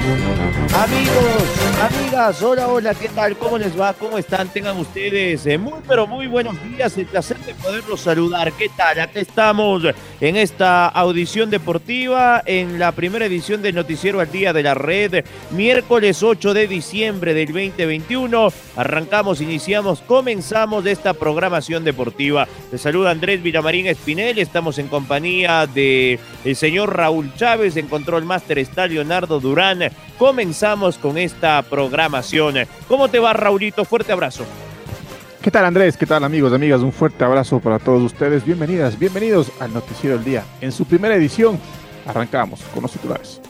Amigos, amigas, hola, hola, ¿qué tal? ¿Cómo les va? ¿Cómo están? Tengan ustedes eh, muy, pero muy buenos días. El placer de poderlos saludar. ¿Qué tal? Aquí estamos en esta audición deportiva, en la primera edición del Noticiero al Día de la Red, miércoles 8 de diciembre del 2021. Arrancamos, iniciamos, comenzamos esta programación deportiva. Les saluda Andrés Villamarín Espinel. Estamos en compañía de el señor Raúl Chávez, en Control Master está Leonardo Durán. Comenzamos con esta programación. ¿Cómo te va, Raulito? Fuerte abrazo. ¿Qué tal Andrés? ¿Qué tal amigos, amigas? Un fuerte abrazo para todos ustedes. Bienvenidas, bienvenidos al Noticiero del Día. En su primera edición, arrancamos con los titulares.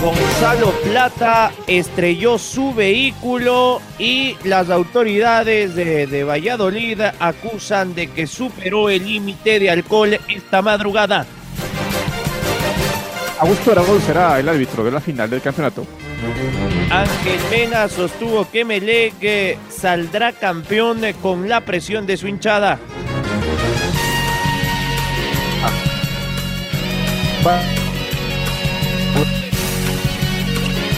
Gonzalo Plata estrelló su vehículo y las autoridades de, de Valladolid acusan de que superó el límite de alcohol esta madrugada. Augusto Aragón será el árbitro de la final del campeonato. Ángel Mena sostuvo que Melec saldrá campeón con la presión de su hinchada.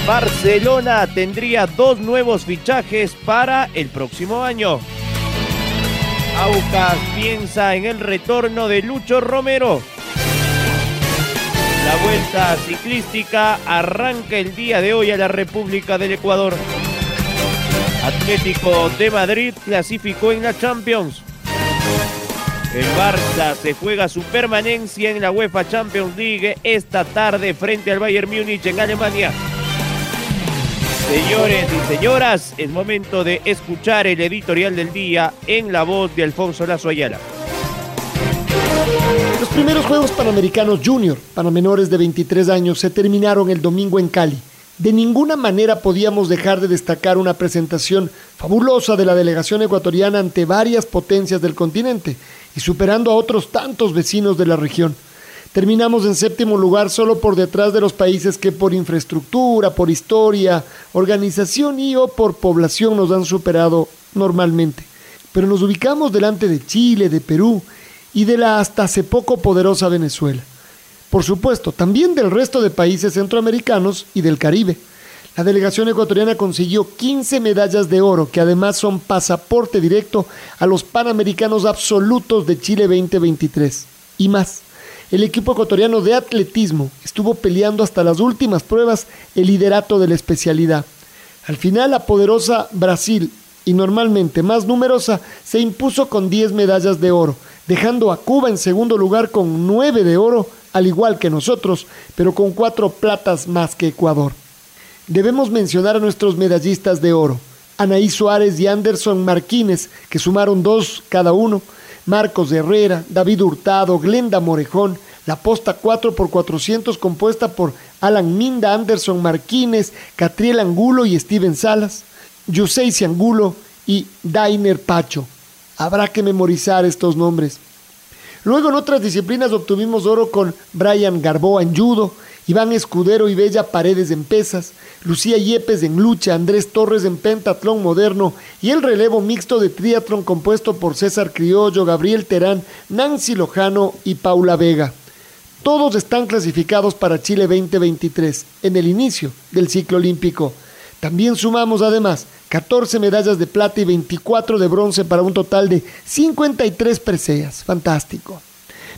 Barcelona tendría dos nuevos fichajes para el próximo año. Aucas piensa en el retorno de Lucho Romero. La vuelta ciclística arranca el día de hoy a la República del Ecuador. Atlético de Madrid clasificó en la Champions. El Barça se juega su permanencia en la UEFA Champions League esta tarde frente al Bayern Múnich en Alemania. Señores y señoras, es momento de escuchar el editorial del día en la voz de Alfonso Lazo Ayala. Primeros Juegos Panamericanos Junior para menores de 23 años se terminaron el domingo en Cali. De ninguna manera podíamos dejar de destacar una presentación fabulosa de la delegación ecuatoriana ante varias potencias del continente y superando a otros tantos vecinos de la región. Terminamos en séptimo lugar solo por detrás de los países que por infraestructura, por historia, organización y o por población nos han superado normalmente. Pero nos ubicamos delante de Chile, de Perú y de la hasta hace poco poderosa Venezuela. Por supuesto, también del resto de países centroamericanos y del Caribe. La delegación ecuatoriana consiguió 15 medallas de oro, que además son pasaporte directo a los Panamericanos absolutos de Chile 2023. Y más, el equipo ecuatoriano de atletismo estuvo peleando hasta las últimas pruebas el liderato de la especialidad. Al final, la poderosa Brasil, y normalmente más numerosa, se impuso con 10 medallas de oro, dejando a Cuba en segundo lugar con nueve de oro, al igual que nosotros, pero con cuatro platas más que Ecuador. Debemos mencionar a nuestros medallistas de oro, Anaí Suárez y Anderson Martínez, que sumaron dos cada uno, Marcos Herrera, David Hurtado, Glenda Morejón, la posta 4 por 400 compuesta por Alan Minda, Anderson Martínez, Catriel Angulo y Steven Salas, Yusei Angulo y Dainer Pacho. Habrá que memorizar estos nombres. Luego en otras disciplinas obtuvimos oro con Brian Garboa en judo, Iván Escudero y Bella Paredes en pesas, Lucía Yepes en lucha, Andrés Torres en pentatlón moderno y el relevo mixto de triatlón compuesto por César Criollo, Gabriel Terán, Nancy Lojano y Paula Vega. Todos están clasificados para Chile 2023 en el inicio del ciclo olímpico. También sumamos además 14 medallas de plata y 24 de bronce para un total de 53 preseas. Fantástico.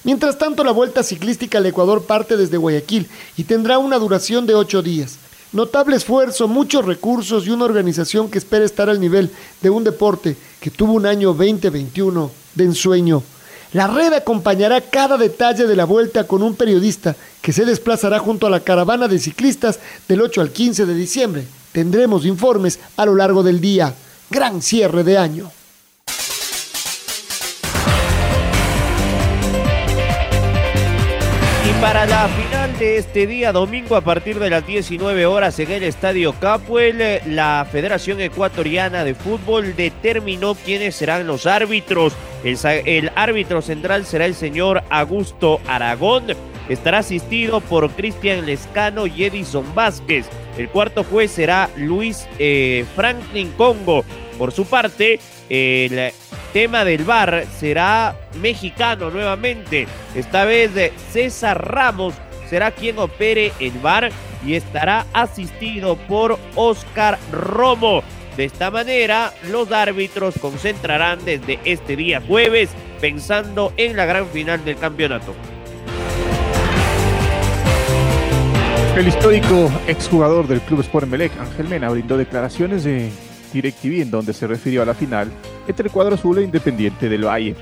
Mientras tanto, la Vuelta Ciclística al Ecuador parte desde Guayaquil y tendrá una duración de 8 días. Notable esfuerzo, muchos recursos y una organización que espera estar al nivel de un deporte que tuvo un año 2021 de ensueño. La red acompañará cada detalle de la vuelta con un periodista que se desplazará junto a la caravana de ciclistas del 8 al 15 de diciembre. Tendremos informes a lo largo del día. Gran cierre de año. Y para la final de este día, domingo, a partir de las 19 horas en el Estadio Capuel, la Federación Ecuatoriana de Fútbol determinó quiénes serán los árbitros. El, el árbitro central será el señor Augusto Aragón. Estará asistido por Cristian Lescano y Edison Vázquez. El cuarto juez será Luis eh, Franklin Congo. Por su parte, el tema del bar será mexicano nuevamente. Esta vez César Ramos será quien opere el bar y estará asistido por Oscar Romo. De esta manera, los árbitros concentrarán desde este día jueves pensando en la gran final del campeonato. El histórico exjugador del Club Sport Melec, Ángel Mena, brindó declaraciones de DirecTV en donde se refirió a la final entre el cuadro azul e Independiente del Valle.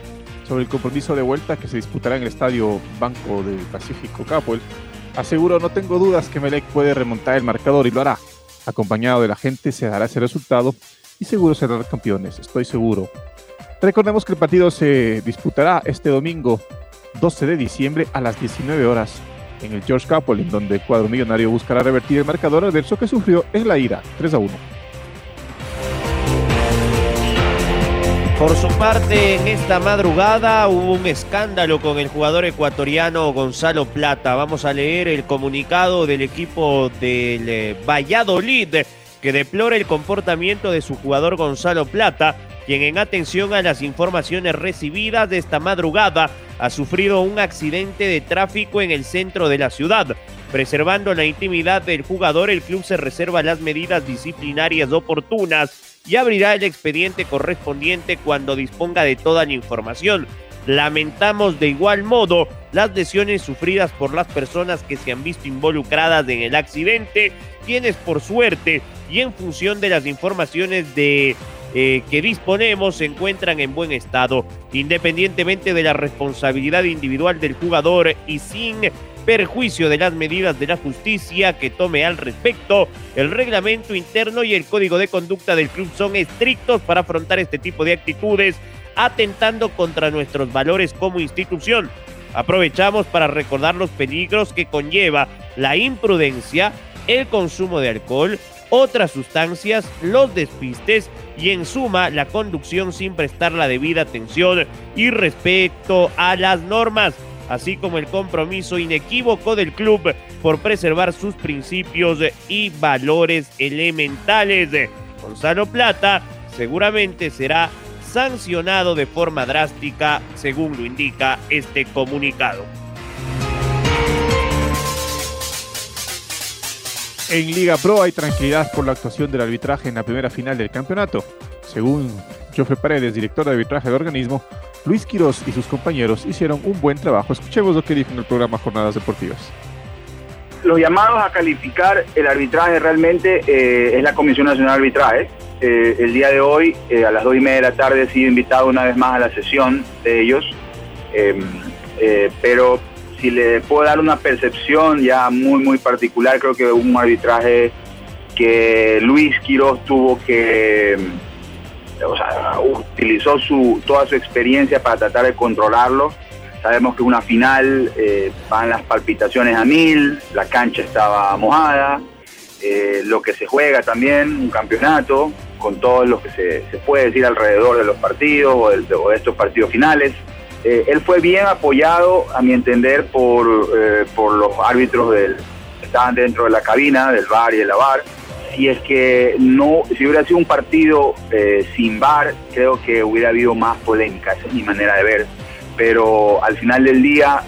Sobre el compromiso de vuelta que se disputará en el Estadio Banco del Pacífico Capoel, aseguró no tengo dudas que Melec puede remontar el marcador y lo hará. Acompañado de la gente se dará ese resultado y seguro serán campeones, estoy seguro. Recordemos que el partido se disputará este domingo 12 de diciembre a las 19 horas en el George Capel, en donde el cuadro millonario buscará revertir el marcador adverso que sufrió en la ira 3 a 1. Por su parte, en esta madrugada hubo un escándalo con el jugador ecuatoriano Gonzalo Plata. Vamos a leer el comunicado del equipo del eh, Valladolid que deplora el comportamiento de su jugador Gonzalo Plata, quien en atención a las informaciones recibidas de esta madrugada ha sufrido un accidente de tráfico en el centro de la ciudad. Preservando la intimidad del jugador, el club se reserva las medidas disciplinarias oportunas y abrirá el expediente correspondiente cuando disponga de toda la información. Lamentamos de igual modo las lesiones sufridas por las personas que se han visto involucradas en el accidente, quienes por suerte y en función de las informaciones de eh, que disponemos se encuentran en buen estado, independientemente de la responsabilidad individual del jugador y sin perjuicio de las medidas de la justicia que tome al respecto. El reglamento interno y el código de conducta del club son estrictos para afrontar este tipo de actitudes, atentando contra nuestros valores como institución. Aprovechamos para recordar los peligros que conlleva la imprudencia, el consumo de alcohol, otras sustancias, los despistes y en suma la conducción sin prestar la debida atención y respeto a las normas, así como el compromiso inequívoco del club por preservar sus principios y valores elementales. Gonzalo Plata seguramente será sancionado de forma drástica, según lo indica este comunicado. En Liga Pro hay tranquilidad por la actuación del arbitraje en la primera final del campeonato. Según Joffre Paredes, director de arbitraje del organismo, Luis Quiroz y sus compañeros hicieron un buen trabajo. Escuchemos lo que dijo en el programa Jornadas Deportivas. Los llamados a calificar el arbitraje realmente eh, es la Comisión Nacional de Arbitraje. Eh, el día de hoy, eh, a las dos y media de la tarde, he sido invitado una vez más a la sesión de ellos. Em, pero si le puedo dar una percepción ya muy, muy particular, creo que un arbitraje que Luis Quiroz tuvo que, o sea, utilizó su, toda su experiencia para tratar de controlarlo. Sabemos que una final eh, van las palpitaciones a mil, la cancha estaba mojada, eh, lo que se juega también, un campeonato, con todo lo que se, puede decir alrededor de los partidos o de estos partidos finales. Eh, él fue bien apoyado, a mi entender, por, eh, por los árbitros del, que estaban dentro de la cabina, del bar y de la bar. Si es que no, si hubiera sido un partido eh, sin bar, creo que hubiera habido más polémica, esa es mi manera de ver. Pero al final del día,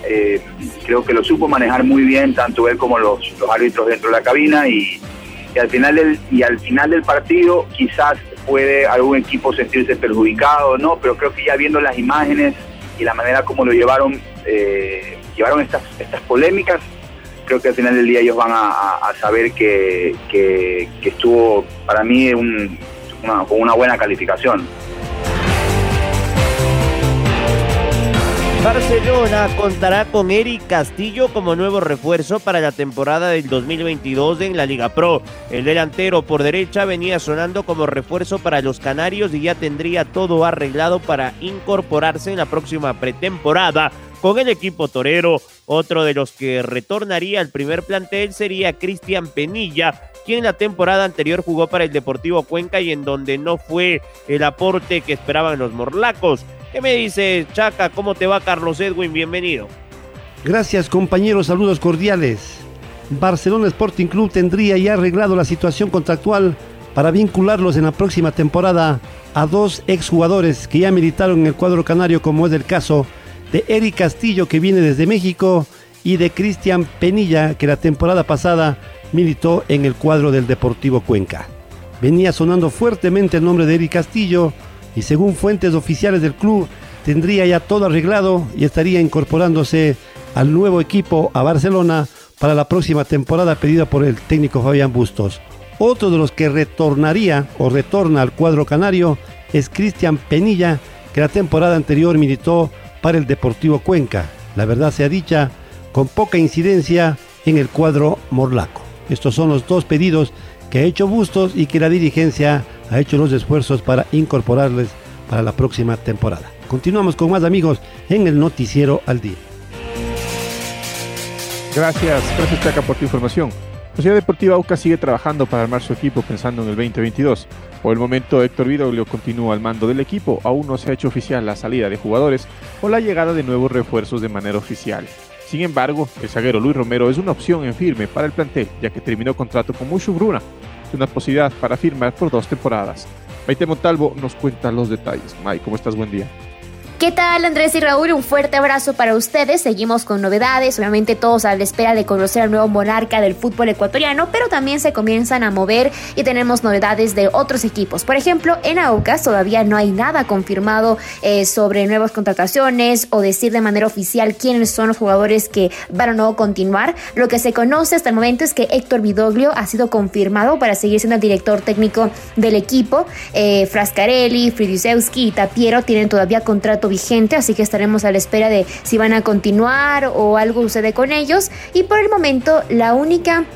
creo que lo supo manejar muy bien, tanto él como los, los árbitros dentro de la cabina. Y, y, al final del, y al final del partido, quizás puede algún equipo sentirse perjudicado, ¿no? Pero creo que ya viendo las imágenes, y la manera como lo llevaron, eh, llevaron estas, estas polémicas, creo que al final del día ellos van a, saber que, que, estuvo para mí con una buena calificación. Barcelona contará con Eric Castillo como nuevo refuerzo para la temporada del 2022 en la Liga Pro. El delantero por derecha venía sonando como refuerzo para los Canarios y ya tendría todo arreglado para incorporarse en la próxima pretemporada con el equipo torero. Otro de los que retornaría al primer plantel sería Cristian Penilla, quien la temporada anterior jugó para el Deportivo Cuenca y en donde no fue el aporte que esperaban los morlacos. ¿Qué me dice Chaca? ¿Cómo te va Carlos Edwin? Bienvenido. Gracias compañeros, saludos cordiales. Barcelona Sporting Club tendría ya arreglado la situación contractual para vincularlos en la próxima temporada a dos exjugadores que ya militaron en el cuadro canario como es el caso de Eric Castillo que viene desde México y de Cristian Penilla que la temporada pasada militó en el cuadro del Deportivo Cuenca. Venía sonando fuertemente el nombre de Eric Castillo y según fuentes oficiales del club tendría ya todo arreglado y estaría incorporándose al nuevo equipo a Barcelona para la próxima temporada pedida por el técnico Fabián Bustos. Otro de los que retornaría o retorna al cuadro canario es Cristian Penilla, que la temporada anterior militó para el Deportivo Cuenca. La verdad sea dicha, con poca incidencia en el cuadro morlaco. Estos son los dos pedidos que ha hecho Bustos y que la dirigencia ha hecho los esfuerzos para incorporarles para la próxima temporada. Continuamos con más amigos en el Noticiero al Día. Gracias, gracias Chaca por tu información. Sociedad Deportiva UCA sigue trabajando para armar su equipo pensando en el 2022. Por el momento, Héctor Vidoglio continúa al mando del equipo. Aún no se ha hecho oficial la salida de jugadores o la llegada de nuevos refuerzos de manera oficial. Sin embargo, el zaguero Luis Romero es una opción en firme para el plantel, ya que terminó contrato con Mushu Bruna una posibilidad para firmar por dos temporadas. Maite Montalvo nos cuenta los detalles. May, ¿cómo estás? Buen día. ¿Qué tal Andrés y Raúl? Un fuerte abrazo para ustedes. Seguimos con novedades, obviamente todos a la espera de conocer al nuevo monarca del fútbol ecuatoriano, pero también se comienzan a mover y tenemos novedades de otros equipos. Por ejemplo, en Aucas todavía no hay nada confirmado eh, sobre nuevas contrataciones o decir de manera oficial quiénes son los jugadores que van a no continuar. Lo que se conoce hasta el momento es que Héctor Vidoglio ha sido confirmado para seguir siendo el director técnico del equipo. Eh, Frascarelli, Fridusewski y Tapiero tienen todavía contrato vigente, así que estaremos a la espera de si van a continuar o algo sucede con ellos. Y por el momento, la única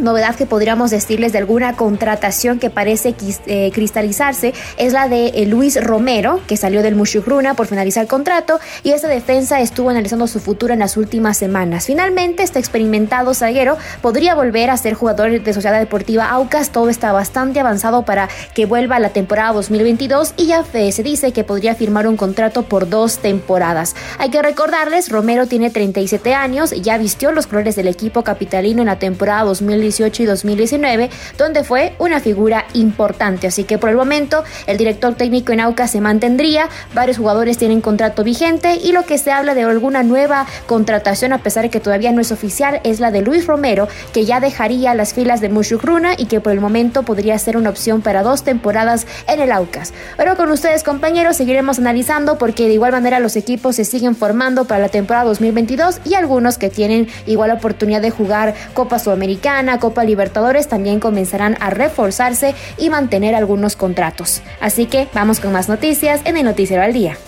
novedad que podríamos decirles de alguna contratación que parece eh, cristalizarse es la de eh, Luis Romero, que salió del Mushugruna por finalizar el contrato y esta defensa estuvo analizando su futuro en las últimas semanas. Finalmente, este experimentado zaguero podría volver a ser jugador de Sociedad Deportiva Aucas. Todo está bastante avanzado para que vuelva a la temporada 2022 y ya se dice que podría firmar un contrato por dos temporadas. Hay que recordarles, Romero tiene 37 años, ya vistió los colores del equipo capitalino en la temporada 2022 2018 y 2019, donde fue una figura importante. Así que por el momento el director técnico en AUCA se mantendría, varios jugadores tienen contrato vigente y lo que se habla de alguna nueva contratación, a pesar de que todavía no es oficial, es la de Luis Romero, que ya dejaría las filas de Mushukruna y que por el momento podría ser una opción para dos temporadas en el Aucas. Ahora con ustedes compañeros seguiremos analizando porque de igual manera los equipos se siguen formando para la temporada 2022 y algunos que tienen igual oportunidad de jugar Copa Sudamericana, Copa Libertadores también comenzarán a reforzarse y mantener algunos contratos. Así que vamos con más noticias en el Noticiero al Día.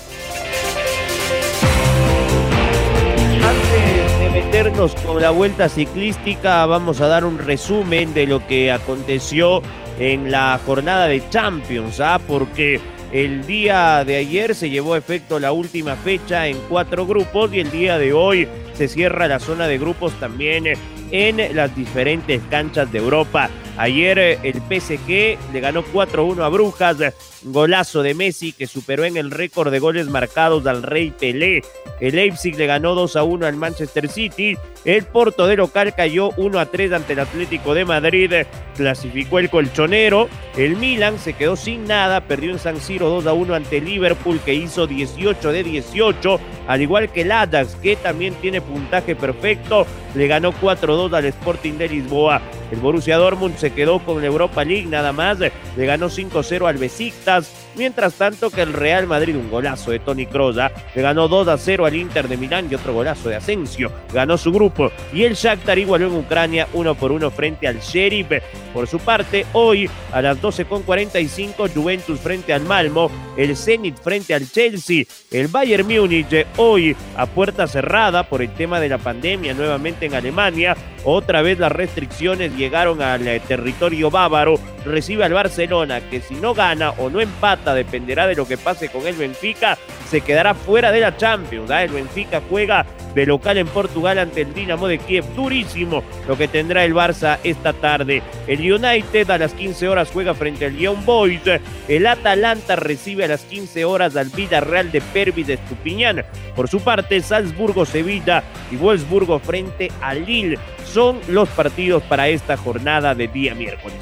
Antes de meternos con la vuelta ciclística, vamos a dar un resumen de lo que aconteció en la jornada de Champions, ¿ah? porque el día de ayer se llevó a efecto la última fecha en cuatro grupos y el día de hoy se cierra la zona de grupos también en las diferentes canchas de Europa. Ayer eh, el PSG le ganó 4-1 a Brujas, golazo de Messi que superó en el récord de goles marcados al Rey Pelé. El Leipzig le ganó 2-1 al Manchester City. El Porto de local cayó 1-3 ante el Atlético de Madrid. Clasificó el colchonero. El Milan se quedó sin nada, perdió en San Siro 2-1 ante Liverpool que hizo 18 de 18, al igual que el Ajax que también tiene puntaje perfecto, le ganó 4-2 al Sporting de Lisboa. El Borussia Dortmund se quedó con la Europa League nada más, le ganó 5-0 al Besiktas. Mientras tanto que el Real Madrid, un golazo de Tony Kroos, le ganó 2 a 0 al Inter de Milán y otro golazo de Asensio, ganó su grupo. Y el Shakhtar igualó en Ucrania uno por uno frente al Sheriff. Por su parte, hoy a las 12.45 Juventus frente al Malmo, el Zenit frente al Chelsea, el Bayern Múnich hoy a puerta cerrada por el tema de la pandemia nuevamente en Alemania. Otra vez las restricciones llegaron al eh, territorio bávaro. Recibe al Barcelona que si no gana o no empata, dependerá de lo que pase con el Benfica, se quedará fuera de la Champions. ¿ah? El Benfica juega de local en Portugal ante el Dinamo de Kiev. Durísimo lo que tendrá el Barça esta tarde. El United a las 15 horas juega frente al Young Boys. El Atalanta recibe a las 15 horas al Villarreal de Pervis de Estupiñán. Por su parte, Salzburgo-Sevilla y Wolfsburgo frente al Lille son los partidos para esta jornada de día miércoles.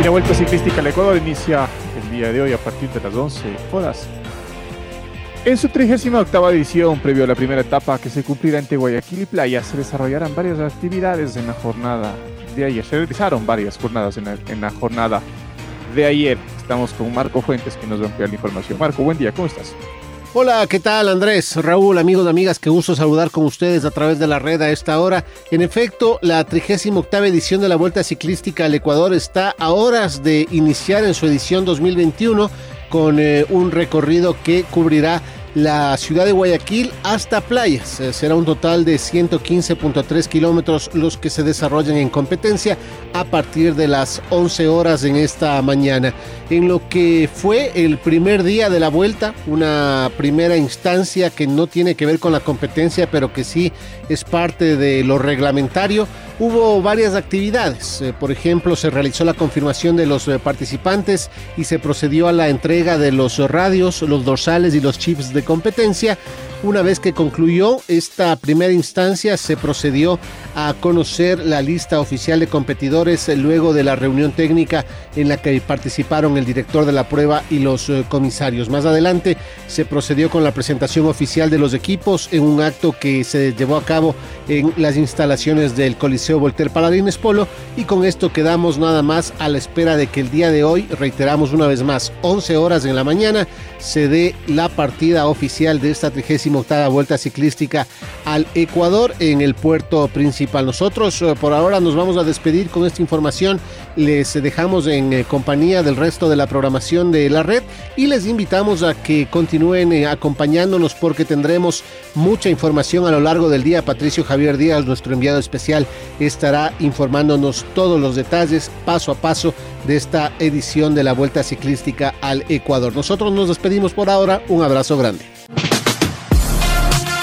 Y la Vuelta Ciclística al Ecuador inicia el día de hoy a partir de las 11 horas. En su 38 edición, previo a la primera etapa que se cumplirá entre Guayaquil y Playa, se desarrollarán varias actividades en la jornada de ayer. Se realizaron varias jornadas en la, en la jornada de ayer. Estamos con Marco Fuentes que nos va a ampliar la información. Marco, buen día, ¿cómo estás? Hola, ¿qué tal Andrés? Raúl, amigos amigas, qué gusto saludar con ustedes a través de la red a esta hora. En efecto, la 38 edición de la Vuelta Ciclística al Ecuador está a horas de iniciar en su edición 2021 con eh, un recorrido que cubrirá la ciudad de Guayaquil hasta playas. Eh, será un total de 115.3 kilómetros los que se desarrollan en competencia a partir de las 11 horas en esta mañana. En lo que fue el primer día de la vuelta, una primera instancia que no tiene que ver con la competencia, pero que sí es parte de lo reglamentario, hubo varias actividades. Eh, por ejemplo, se realizó la confirmación de los eh, participantes y se procedió a la entrega de los radios, los dorsales y los chips de competencia. Una vez que concluyó esta primera instancia, se procedió a conocer la lista oficial de competidores luego de la reunión técnica en la que participaron el director de la prueba y los eh, comisarios. Más adelante se procedió con la presentación oficial de los equipos en un acto que se llevó a cabo en las instalaciones del Coliseo Voltaire Paladines Polo y con esto quedamos nada más a la espera de que el día de hoy, reiteramos una vez más, 11 horas en la mañana, se dé la partida oficial de esta 38 vuelta ciclística al Ecuador en el puerto principal. Nosotros eh, por ahora nos vamos a despedir con esta información. Les dejamos en eh, compañía del resto de la programación de la red y les invitamos a que continúen eh, acompañándonos porque tendremos mucha información a lo largo del día. Patricio Javier Díaz, nuestro enviado especial, estará informándonos todos los detalles paso a paso de esta edición de la Vuelta Ciclística al Ecuador. Nosotros nos despedimos por ahora. Un abrazo grande.